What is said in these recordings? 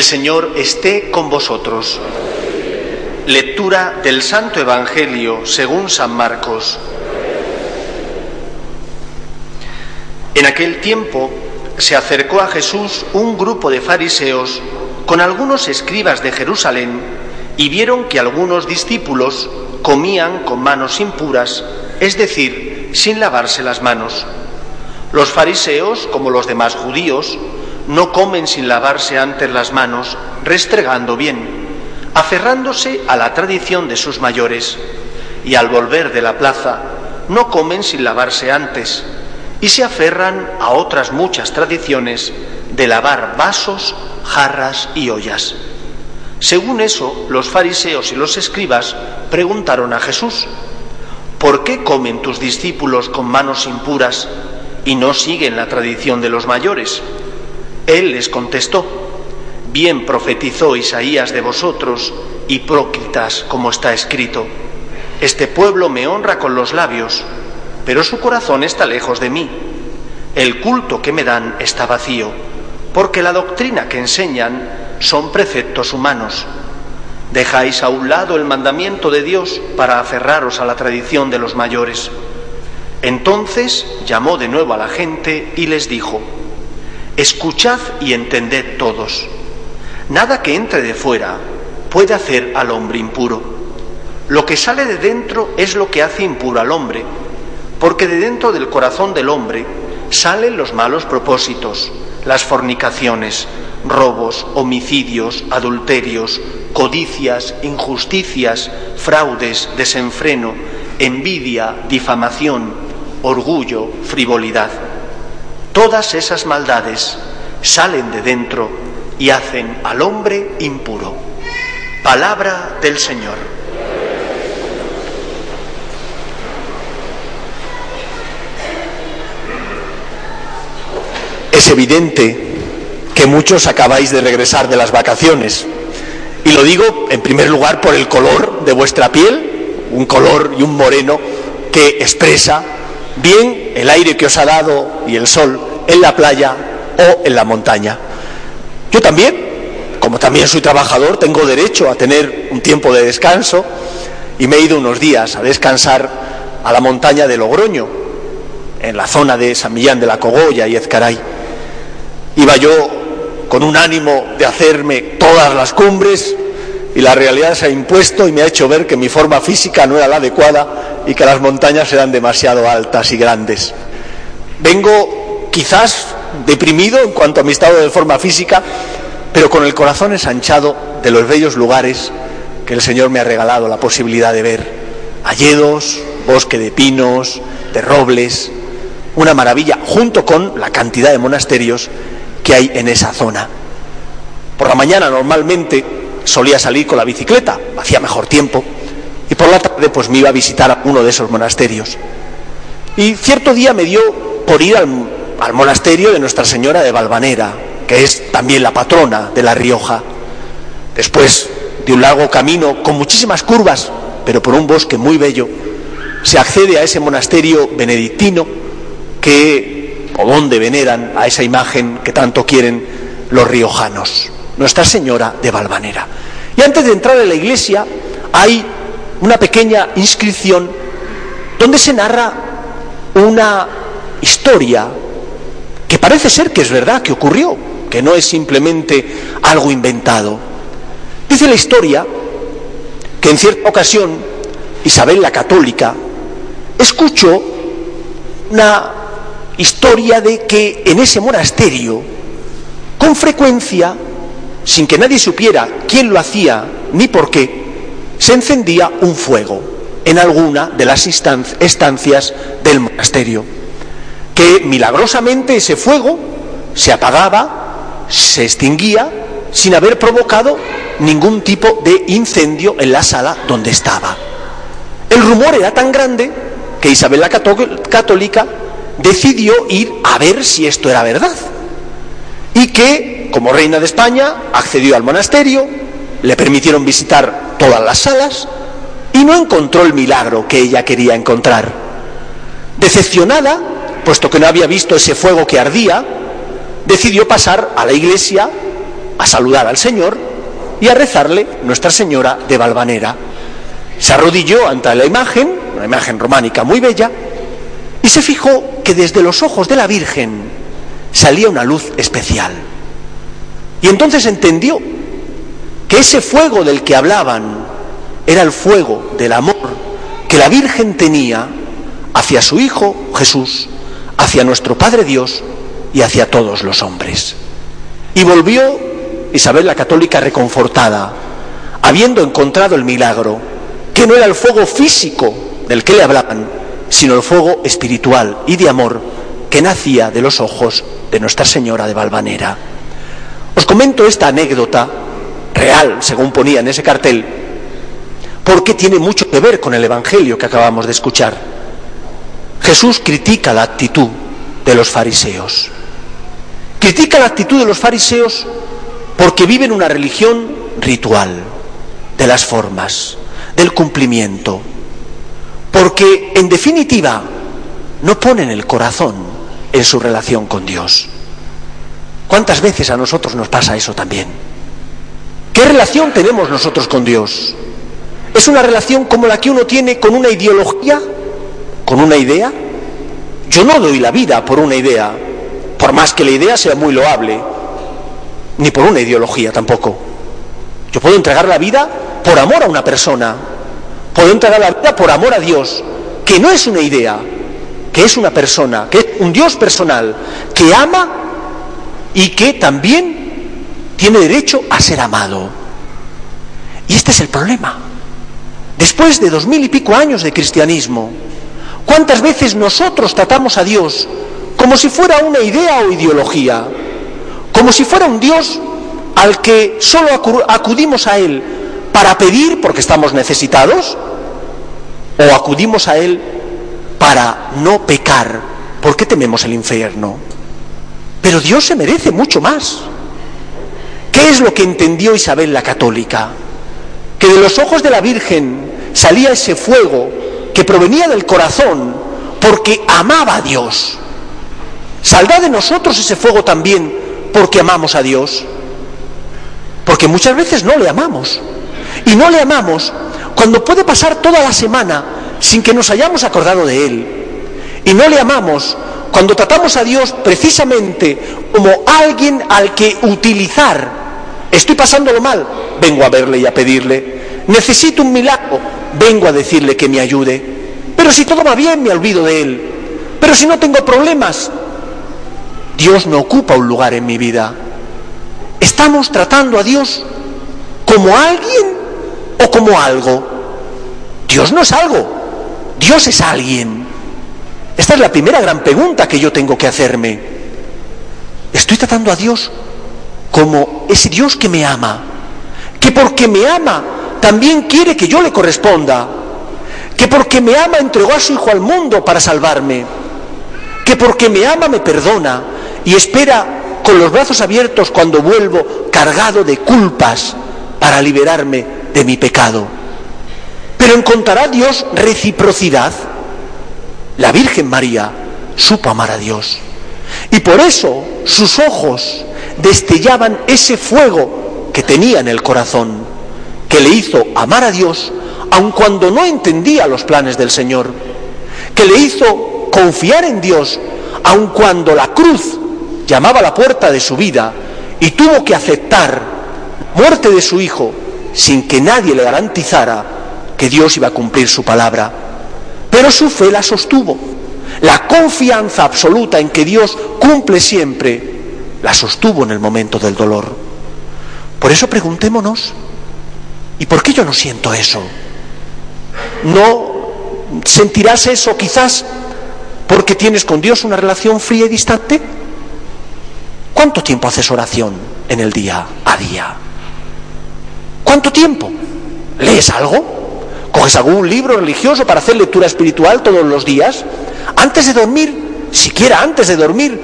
El Señor esté con vosotros. Lectura del Santo Evangelio según San Marcos. En aquel tiempo se acercó a Jesús un grupo de fariseos con algunos escribas de Jerusalén y vieron que algunos discípulos comían con manos impuras, es decir, sin lavarse las manos. Los fariseos, como los demás judíos, no comen sin lavarse antes las manos, restregando bien, aferrándose a la tradición de sus mayores, y al volver de la plaza, no comen sin lavarse antes, y se aferran a otras muchas tradiciones de lavar vasos, jarras y ollas. Según eso, los fariseos y los escribas preguntaron a Jesús, ¿por qué comen tus discípulos con manos impuras y no siguen la tradición de los mayores? Él les contestó, bien profetizó Isaías de vosotros, hipócritas, como está escrito, este pueblo me honra con los labios, pero su corazón está lejos de mí. El culto que me dan está vacío, porque la doctrina que enseñan son preceptos humanos. Dejáis a un lado el mandamiento de Dios para aferraros a la tradición de los mayores. Entonces llamó de nuevo a la gente y les dijo, Escuchad y entended todos. Nada que entre de fuera puede hacer al hombre impuro. Lo que sale de dentro es lo que hace impuro al hombre, porque de dentro del corazón del hombre salen los malos propósitos, las fornicaciones, robos, homicidios, adulterios, codicias, injusticias, fraudes, desenfreno, envidia, difamación, orgullo, frivolidad. Todas esas maldades salen de dentro y hacen al hombre impuro. Palabra del Señor. Es evidente que muchos acabáis de regresar de las vacaciones. Y lo digo en primer lugar por el color de vuestra piel, un color y un moreno que expresa bien el aire que os ha dado y el sol en la playa o en la montaña. Yo también, como también soy trabajador, tengo derecho a tener un tiempo de descanso y me he ido unos días a descansar a la montaña de Logroño, en la zona de San Millán de la Cogolla y Ezcaray. Iba yo con un ánimo de hacerme todas las cumbres y la realidad se ha impuesto y me ha hecho ver que mi forma física no era la adecuada y que las montañas eran demasiado altas y grandes. Vengo quizás deprimido en cuanto a mi estado de forma física, pero con el corazón ensanchado de los bellos lugares que el Señor me ha regalado la posibilidad de ver. Alledos, bosque de pinos, de robles, una maravilla, junto con la cantidad de monasterios que hay en esa zona. Por la mañana normalmente solía salir con la bicicleta, hacía mejor tiempo, y por la tarde pues me iba a visitar uno de esos monasterios. Y cierto día me dio por ir al, al monasterio de Nuestra Señora de Valvanera, que es también la patrona de La Rioja. Después de un largo camino con muchísimas curvas, pero por un bosque muy bello, se accede a ese monasterio benedictino que o donde veneran a esa imagen que tanto quieren los riojanos, Nuestra Señora de Valvanera. Y antes de entrar en la iglesia hay una pequeña inscripción donde se narra una historia que parece ser que es verdad, que ocurrió, que no es simplemente algo inventado. Dice la historia que en cierta ocasión Isabel la Católica escuchó una historia de que en ese monasterio con frecuencia sin que nadie supiera quién lo hacía ni por qué, se encendía un fuego en alguna de las estancias del monasterio, que milagrosamente ese fuego se apagaba, se extinguía, sin haber provocado ningún tipo de incendio en la sala donde estaba. El rumor era tan grande que Isabel la Católica decidió ir a ver si esto era verdad. Y que, como reina de España, accedió al monasterio, le permitieron visitar todas las salas y no encontró el milagro que ella quería encontrar. Decepcionada, puesto que no había visto ese fuego que ardía, decidió pasar a la iglesia a saludar al Señor y a rezarle Nuestra Señora de Valvanera. Se arrodilló ante la imagen, una imagen románica muy bella, y se fijó que desde los ojos de la Virgen salía una luz especial. Y entonces entendió que ese fuego del que hablaban era el fuego del amor que la Virgen tenía hacia su Hijo Jesús, hacia nuestro Padre Dios y hacia todos los hombres. Y volvió Isabel la Católica reconfortada, habiendo encontrado el milagro, que no era el fuego físico del que le hablaban, sino el fuego espiritual y de amor que nacía de los ojos de Nuestra Señora de Valvanera. Os comento esta anécdota, real, según ponía en ese cartel, porque tiene mucho que ver con el Evangelio que acabamos de escuchar. Jesús critica la actitud de los fariseos. Critica la actitud de los fariseos porque viven una religión ritual, de las formas, del cumplimiento, porque en definitiva no ponen el corazón en su relación con Dios. ¿Cuántas veces a nosotros nos pasa eso también? ¿Qué relación tenemos nosotros con Dios? ¿Es una relación como la que uno tiene con una ideología? ¿Con una idea? Yo no doy la vida por una idea, por más que la idea sea muy loable, ni por una ideología tampoco. Yo puedo entregar la vida por amor a una persona, puedo entregar la vida por amor a Dios, que no es una idea, que es una persona, que es un Dios personal, que ama y que también tiene derecho a ser amado. Y este es el problema. Después de dos mil y pico años de cristianismo, ¿cuántas veces nosotros tratamos a Dios como si fuera una idea o ideología? como si fuera un Dios al que solo acudimos a Él para pedir porque estamos necesitados, o acudimos a Él para no pecar porque tememos el infierno. Pero Dios se merece mucho más. ¿Qué es lo que entendió Isabel la católica? Que de los ojos de la Virgen salía ese fuego que provenía del corazón porque amaba a Dios. Saldrá de nosotros ese fuego también porque amamos a Dios. Porque muchas veces no le amamos. Y no le amamos cuando puede pasar toda la semana sin que nos hayamos acordado de Él. Y no le amamos cuando tratamos a Dios precisamente como alguien al que utilizar. Estoy pasándolo mal, vengo a verle y a pedirle. Necesito un milagro, vengo a decirle que me ayude. Pero si todo va bien, me olvido de Él. Pero si no tengo problemas, Dios no ocupa un lugar en mi vida. ¿Estamos tratando a Dios como alguien o como algo? Dios no es algo, Dios es alguien. Esta es la primera gran pregunta que yo tengo que hacerme. ¿Estoy tratando a Dios como ese Dios que me ama? Que porque me ama también quiere que yo le corresponda. Que porque me ama entregó a su Hijo al mundo para salvarme. Que porque me ama me perdona y espera con los brazos abiertos cuando vuelvo cargado de culpas para liberarme de mi pecado. Pero encontrará Dios reciprocidad. La Virgen María supo amar a Dios. Y por eso sus ojos destellaban ese fuego que tenía en el corazón, que le hizo amar a Dios aun cuando no entendía los planes del Señor, que le hizo confiar en Dios aun cuando la cruz llamaba a la puerta de su vida y tuvo que aceptar muerte de su hijo sin que nadie le garantizara que Dios iba a cumplir su palabra. Pero su fe la sostuvo. La confianza absoluta en que Dios cumple siempre, la sostuvo en el momento del dolor. Por eso preguntémonos, ¿y por qué yo no siento eso? ¿No sentirás eso quizás porque tienes con Dios una relación fría y distante? ¿Cuánto tiempo haces oración en el día a día? ¿Cuánto tiempo? ¿Lees algo? ¿Coges algún libro religioso para hacer lectura espiritual todos los días? Antes de dormir, siquiera antes de dormir,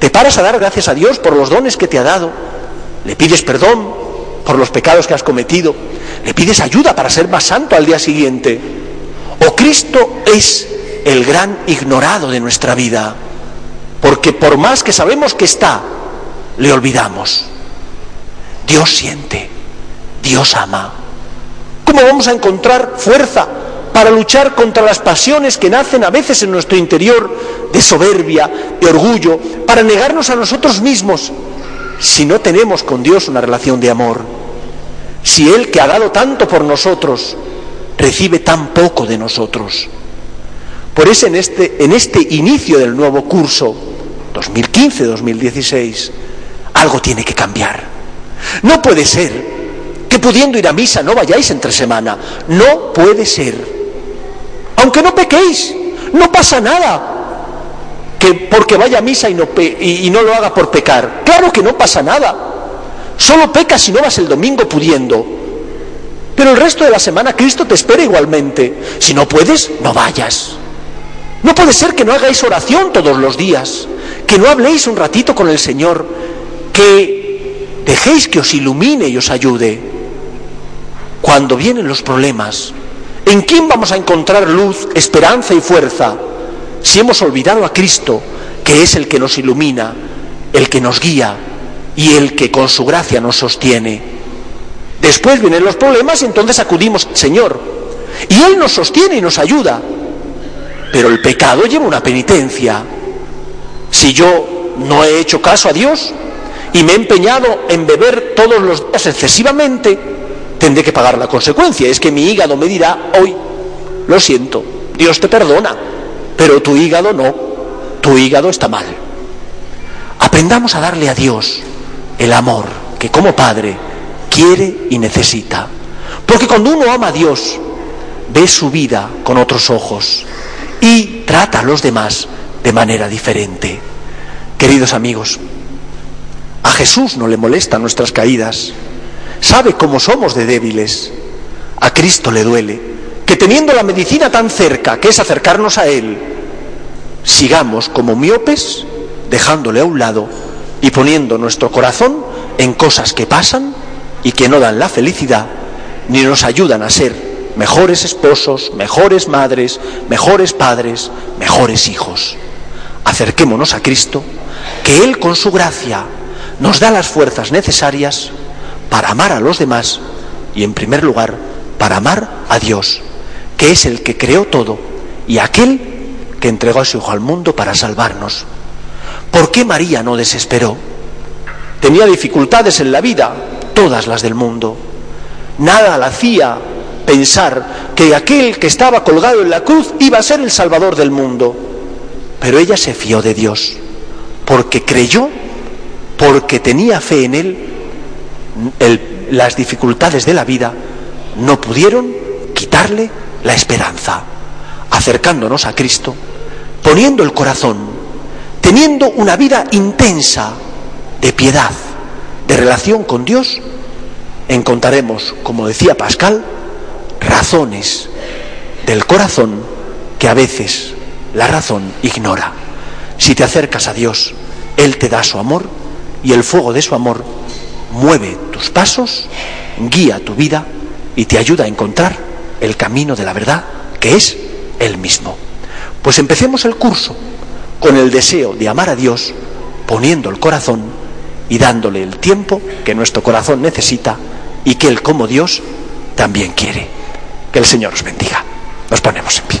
te paras a dar gracias a Dios por los dones que te ha dado. Le pides perdón por los pecados que has cometido. Le pides ayuda para ser más santo al día siguiente. O Cristo es el gran ignorado de nuestra vida, porque por más que sabemos que está, le olvidamos. Dios siente, Dios ama. ¿Cómo vamos a encontrar fuerza para luchar contra las pasiones que nacen a veces en nuestro interior de soberbia, de orgullo, para negarnos a nosotros mismos si no tenemos con Dios una relación de amor? Si Él que ha dado tanto por nosotros, recibe tan poco de nosotros. Por eso en este, en este inicio del nuevo curso, 2015-2016, algo tiene que cambiar. No puede ser que pudiendo ir a misa no vayáis entre semana. No puede ser. Aunque no pequéis, no pasa nada que porque vaya a misa y no, y no lo haga por pecar. Claro que no pasa nada. Solo pecas si no vas el domingo pudiendo. Pero el resto de la semana Cristo te espera igualmente. Si no puedes, no vayas. No puede ser que no hagáis oración todos los días, que no habléis un ratito con el Señor, que dejéis que os ilumine y os ayude. Cuando vienen los problemas, ¿en quién vamos a encontrar luz, esperanza y fuerza si hemos olvidado a Cristo, que es el que nos ilumina, el que nos guía y el que con su gracia nos sostiene? Después vienen los problemas y entonces acudimos Señor. Y Él nos sostiene y nos ayuda. Pero el pecado lleva una penitencia. Si yo no he hecho caso a Dios y me he empeñado en beber todos los días excesivamente, tendré que pagar la consecuencia. Es que mi hígado me dirá hoy, lo siento, Dios te perdona, pero tu hígado no, tu hígado está mal. Aprendamos a darle a Dios el amor que como Padre quiere y necesita. Porque cuando uno ama a Dios, ve su vida con otros ojos y trata a los demás de manera diferente. Queridos amigos, a Jesús no le molestan nuestras caídas, sabe cómo somos de débiles, a Cristo le duele que teniendo la medicina tan cerca, que es acercarnos a Él, sigamos como miopes, dejándole a un lado y poniendo nuestro corazón en cosas que pasan y que no dan la felicidad, ni nos ayudan a ser mejores esposos, mejores madres, mejores padres, mejores hijos. Acerquémonos a Cristo, que Él con su gracia nos da las fuerzas necesarias para amar a los demás y en primer lugar para amar a Dios, que es el que creó todo y aquel que entregó a su Hijo al mundo para salvarnos. ¿Por qué María no desesperó? Tenía dificultades en la vida, todas las del mundo. Nada la hacía pensar que aquel que estaba colgado en la cruz iba a ser el Salvador del mundo. Pero ella se fió de Dios, porque creyó, porque tenía fe en Él, las dificultades de la vida no pudieron quitarle la esperanza, acercándonos a Cristo, poniendo el corazón, teniendo una vida intensa de piedad, de relación con Dios, encontraremos, como decía Pascal, razones del corazón que a veces la razón ignora. Si te acercas a Dios, Él te da su amor y el fuego de su amor mueve tus pasos, guía tu vida y te ayuda a encontrar el camino de la verdad, que es Él mismo. Pues empecemos el curso con el deseo de amar a Dios, poniendo el corazón y dándole el tiempo que nuestro corazón necesita y que Él como Dios también quiere. Que el Señor os bendiga. Nos ponemos en pie.